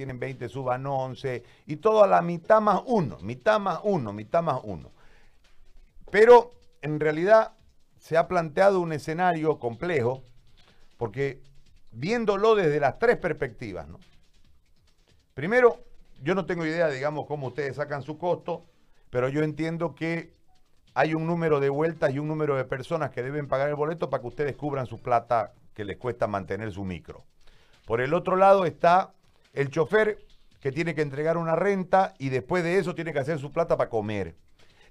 tienen 20 suban 11, y todo a la mitad más uno, mitad más uno, mitad más uno. Pero en realidad se ha planteado un escenario complejo, porque viéndolo desde las tres perspectivas, ¿no? Primero, yo no tengo idea, digamos, cómo ustedes sacan su costo, pero yo entiendo que hay un número de vueltas y un número de personas que deben pagar el boleto para que ustedes cubran su plata que les cuesta mantener su micro. Por el otro lado está el chofer que tiene que entregar una renta y después de eso tiene que hacer su plata para comer.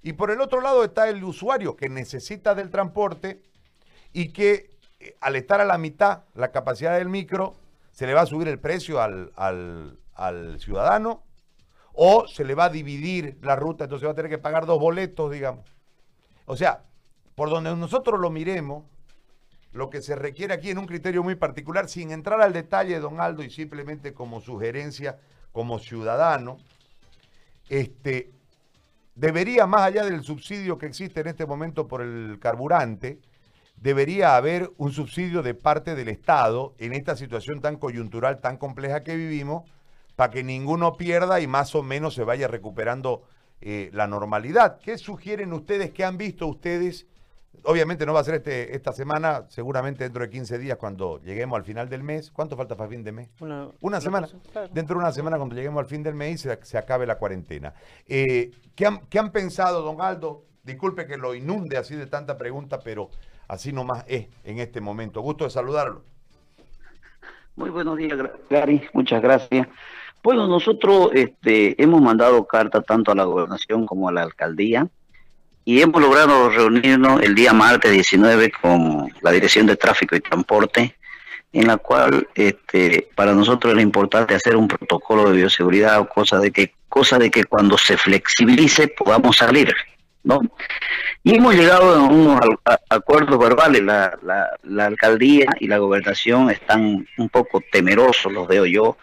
Y por el otro lado está el usuario que necesita del transporte y que eh, al estar a la mitad la capacidad del micro, se le va a subir el precio al, al ciudadano o se le va a dividir la ruta, entonces va a tener que pagar dos boletos, digamos. O sea, por donde nosotros lo miremos, lo que se requiere aquí en un criterio muy particular, sin entrar al detalle, don Aldo, y simplemente como sugerencia, como ciudadano, este, debería, más allá del subsidio que existe en este momento por el carburante, debería haber un subsidio de parte del Estado en esta situación tan coyuntural, tan compleja que vivimos, para que ninguno pierda y más o menos se vaya recuperando eh, la normalidad. ¿Qué sugieren ustedes? ¿Qué han visto ustedes? Obviamente no va a ser este, esta semana, seguramente dentro de 15 días cuando lleguemos al final del mes. ¿Cuánto falta para fin de mes? Una, semana. Dentro de una semana cuando lleguemos al fin del mes y se, acabe la cuarentena. Eh, ¿qué, han, ¿Qué han pensado, don Aldo? Disculpe que lo inunde así de tanta pregunta, pero así nomás es en este momento. Gusto de saludarlo. Muy buenos días, Gary. Muchas gracias. Bueno, nosotros este, hemos mandado carta tanto a la gobernación como a la alcaldía y hemos logrado reunirnos el día martes 19 con la Dirección de Tráfico y Transporte, en la cual este, para nosotros era importante hacer un protocolo de bioseguridad, cosa de que, cosa de que cuando se flexibilice podamos salir. ¿no? Y hemos llegado a unos acuerdos verbales. La, la, la, alcaldía y la gobernación están un poco temerosos, los veo yo,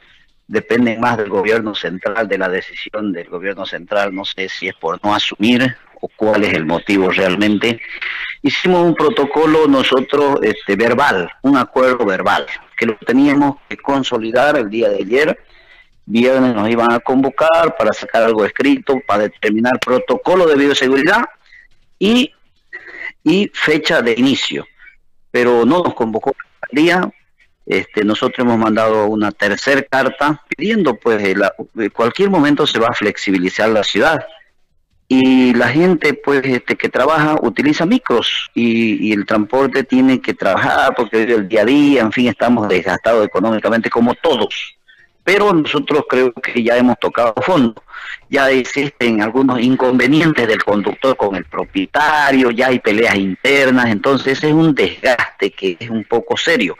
dependen más del gobierno central, de la decisión del gobierno central, no sé si es por no asumir o cuál es el motivo realmente. Hicimos un protocolo nosotros este, verbal, un acuerdo verbal, que lo teníamos que consolidar el día de ayer. Viernes nos iban a convocar para sacar algo escrito, para determinar protocolo de bioseguridad y, fecha de inicio. Pero no nos convocó el día, este, nosotros hemos mandado una tercera carta pidiendo, pues, en cualquier momento se va a flexibilizar la ciudad y la gente, pues, este, que trabaja utiliza micros y, el transporte tiene que trabajar porque el día a día, en fin, estamos desgastados económicamente como todos. Pero nosotros creo que ya hemos tocado fondo. Ya existen algunos inconvenientes del conductor con el propietario, ya hay peleas internas, entonces es un desgaste que es un poco serio.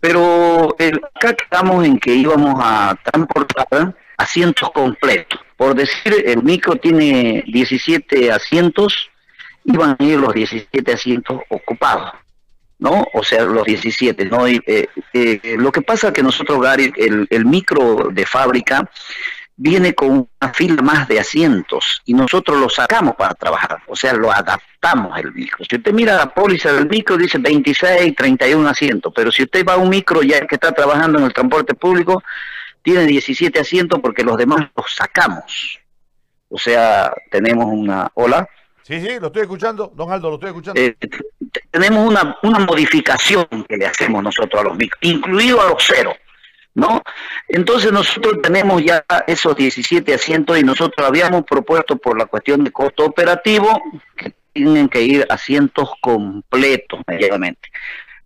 Pero acá quedamos en que íbamos a transportar asientos completos. Por decir, el micro tiene 17 asientos, iban a ir los 17 asientos ocupados, ¿no? O sea, los 17, ¿no? Eh, eh, lo que pasa es que nosotros, Gary, el, el micro de fábrica viene con una fila más de asientos y nosotros lo sacamos para trabajar, o sea, lo adaptamos el micro. Si usted mira la póliza del micro, dice 26, 31 asientos, pero si usted va a un micro ya que está trabajando en el transporte público, tiene 17 asientos porque los demás los sacamos. O sea, tenemos una... Hola. Sí, sí, lo estoy escuchando, don Aldo, lo estoy escuchando. Eh, tenemos una, una modificación que le hacemos nosotros a los micros, incluido a los cero. ¿no? Entonces nosotros tenemos ya esos 17 asientos y nosotros habíamos propuesto por la cuestión de costo operativo que tienen que ir asientos completos medianamente.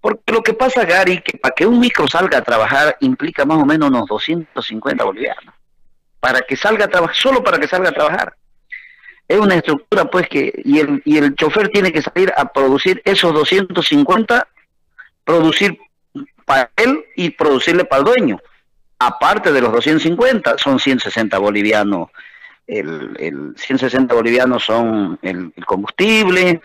Porque lo que pasa, Gary, que para que un micro salga a trabajar implica más o menos unos 250 bolivianos. Para que salga a trabajar, solo para que salga a trabajar. Es una estructura, pues, que, y el, y el chofer tiene que salir a producir esos 250, producir para él y producirle para el dueño. Aparte de los 250, son 160 bolivianos. El, el 160 bolivianos son el, combustible,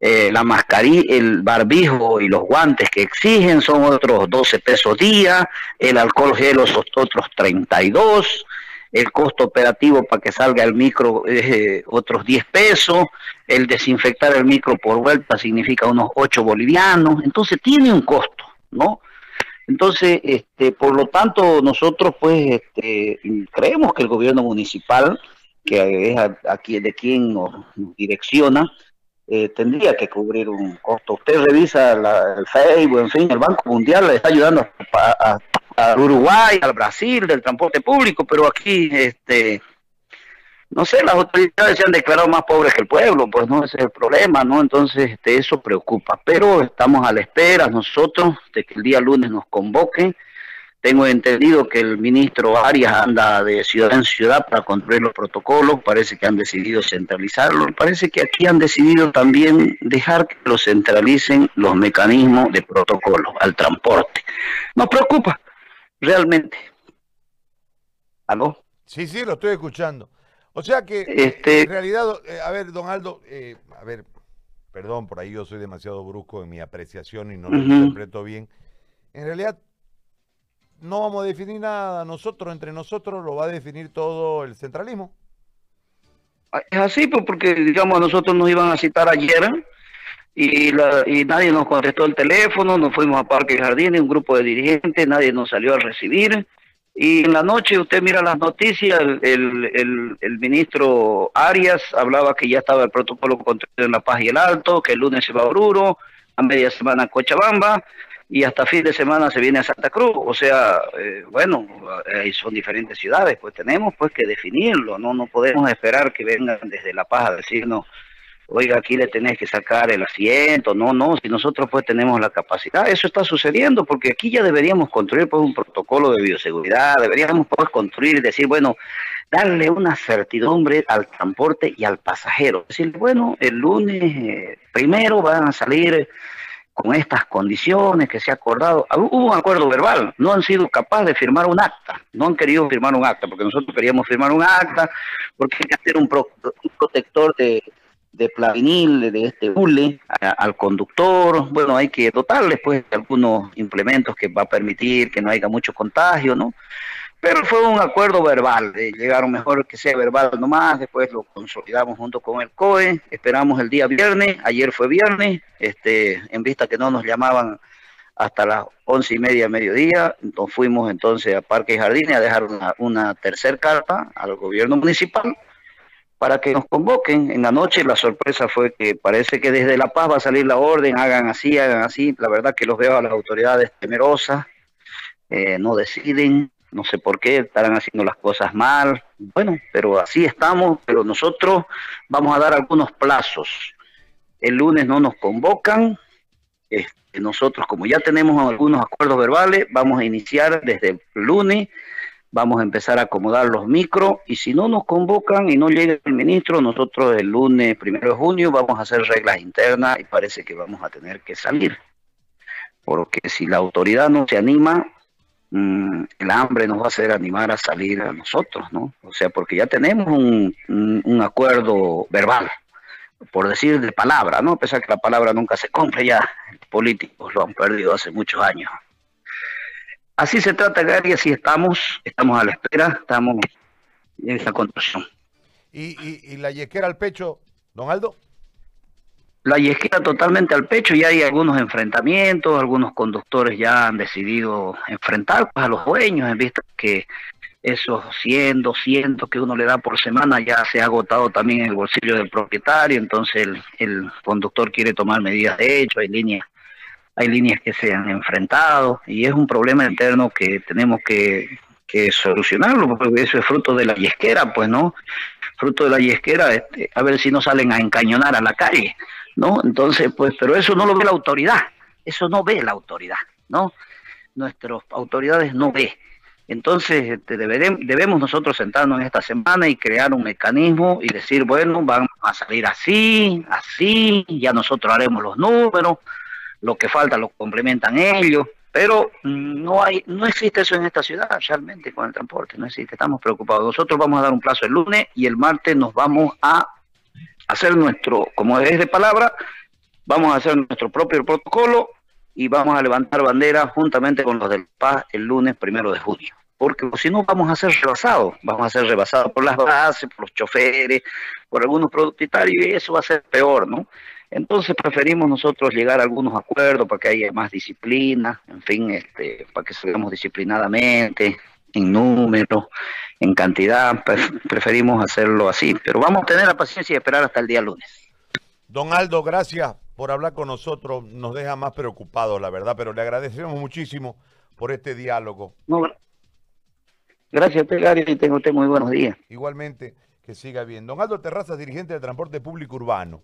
eh, la mascarilla, el barbijo y los guantes que exigen son otros 12 pesos día, el alcohol gel son otros 32, el costo operativo para que salga el micro eh, otros 10 pesos, el desinfectar el micro por vuelta significa unos 8 bolivianos, entonces tiene un costo, ¿no? Entonces, este, por lo tanto, nosotros pues este, creemos que el gobierno municipal, que es aquí de quien nos, direcciona, eh, tendría que cubrir un costo. Usted revisa el Facebook, en fin, el Banco Mundial le está ayudando a, Uruguay, al Brasil, del transporte público, pero aquí este, no sé, las autoridades se han declarado más pobres que el pueblo, pues no ese es el problema, ¿no? Entonces, este, eso preocupa. Pero estamos a la espera nosotros de que el día lunes nos convoquen. Tengo entendido que el ministro Arias anda de ciudad en ciudad para construir los protocolos, parece que han decidido centralizarlo, parece que aquí han decidido también dejar que lo centralicen los mecanismos de protocolo al transporte. Nos preocupa, realmente. ¿Aló? Sí, sí, lo estoy escuchando. O sea que, este... en realidad, eh, a ver, don Aldo, eh, a ver, perdón, por ahí yo soy demasiado brusco en mi apreciación y no lo interpreto bien. En realidad, no vamos a definir nada nosotros, entre nosotros lo va a definir todo el centralismo. Ah, es así, pues, porque, digamos, nosotros nos iban a citar ayer y, y nadie nos contestó el teléfono, nos fuimos a Parque Jardín, un grupo de dirigentes, nadie nos salió a recibir. Y en la noche usted mira las noticias, el, ministro Arias hablaba que ya estaba el protocolo construido en La Paz y el Alto, que el lunes se va a Oruro, a media semana a Cochabamba y hasta fin de semana se viene a Santa Cruz. O sea, eh, bueno, son diferentes ciudades, pues tenemos pues que definirlo, no no podemos esperar que vengan desde La Paz a decirnos oiga, aquí le tenés que sacar el asiento, no, no, si nosotros pues tenemos la capacidad, eso está sucediendo porque aquí ya deberíamos construir pues un protocolo de bioseguridad, deberíamos pues construir decir, bueno, darle una certidumbre al transporte y al pasajero, decir, bueno, el lunes eh, primero van a salir con estas condiciones que se ha acordado. Hubo un acuerdo verbal, no han sido capaces de firmar un acta, no han querido firmar un acta, porque nosotros queríamos firmar un acta, porque hay que hacer un protector de, de plavinil, de este hule al conductor. Bueno, hay que dotarles pues de algunos implementos que va a permitir que no haya mucho contagio, ¿no? Pero fue un acuerdo verbal, llegaron mejor que sea verbal nomás, después lo consolidamos junto con el COE, esperamos el día viernes, ayer fue viernes, este, en vista que no nos llamaban hasta las once y media, mediodía, entonces fuimos entonces a Parque y Jardines a dejar una, una tercera carta al gobierno municipal, para que nos convoquen. En la noche la sorpresa fue que parece que desde La Paz va a salir la orden, hagan así, hagan así. La verdad que los veo a las autoridades temerosas, eh, no deciden, no sé por qué, estarán haciendo las cosas mal. Bueno, pero así estamos, pero nosotros vamos a dar algunos plazos. El lunes no nos convocan. Este, nosotros, como ya tenemos algunos acuerdos verbales, vamos a iniciar desde el lunes vamos a empezar a acomodar los micros y si no nos convocan y no llega el ministro, nosotros el lunes primero de junio vamos a hacer reglas internas y parece que vamos a tener que salir. Porque si la autoridad no se anima, el hambre nos va a hacer animar a salir a nosotros, ¿no? O sea, porque ya tenemos un, un, acuerdo verbal, por decir de palabra, ¿no? A pesar que la palabra nunca se compra ya, los políticos lo han perdido hace muchos años. Así se trata, Gary, así estamos, estamos a la espera, estamos en esa construcción. ¿Y, la yesquera al pecho, don Aldo? La yesquera totalmente al pecho, ya hay algunos enfrentamientos, algunos conductores ya han decidido enfrentar pues, a los dueños, en vista que esos 100, 200 que uno le da por semana ya se ha agotado también el bolsillo del propietario, entonces el, el conductor quiere tomar medidas de hecho, hay líneas hay líneas que se han enfrentado y es un problema interno que tenemos que, solucionarlo, porque eso es fruto de la yesquera, pues, ¿no? Fruto de la yesquera, este, a ver si no salen a encañonar a la calle, ¿no? Entonces, pues, pero eso no lo ve la autoridad, eso no ve la autoridad, ¿no? Nuestras autoridades no ve. Entonces, este, debemos nosotros sentarnos en esta semana y crear un mecanismo y decir, bueno, vamos a salir así, así, ya nosotros haremos los números, lo que falta lo complementan ellos, pero no hay, no existe eso en esta ciudad realmente con el transporte, no existe, estamos preocupados. Nosotros vamos a dar un plazo el lunes y el martes nos vamos a hacer nuestro, como es de palabra, vamos a hacer nuestro propio protocolo y vamos a levantar bandera juntamente con los del Paz el lunes primero de junio. Porque si no vamos a ser rebasados, vamos a ser rebasados por las bases, por los choferes, por algunos propietarios y eso va a ser peor, ¿no? Entonces preferimos nosotros llegar a algunos acuerdos para que haya más disciplina, en fin, este, para que salgamos disciplinadamente, en número, en cantidad, preferimos hacerlo así. Pero vamos a tener la paciencia y esperar hasta el día lunes. Don Aldo, gracias por hablar con nosotros. Nos deja más preocupados, la verdad, pero le agradecemos muchísimo por este diálogo. gracias a Gary, y tengo usted muy buenos días. Igualmente, que siga bien. Don Aldo Terrazas, dirigente de Transporte Público Urbano.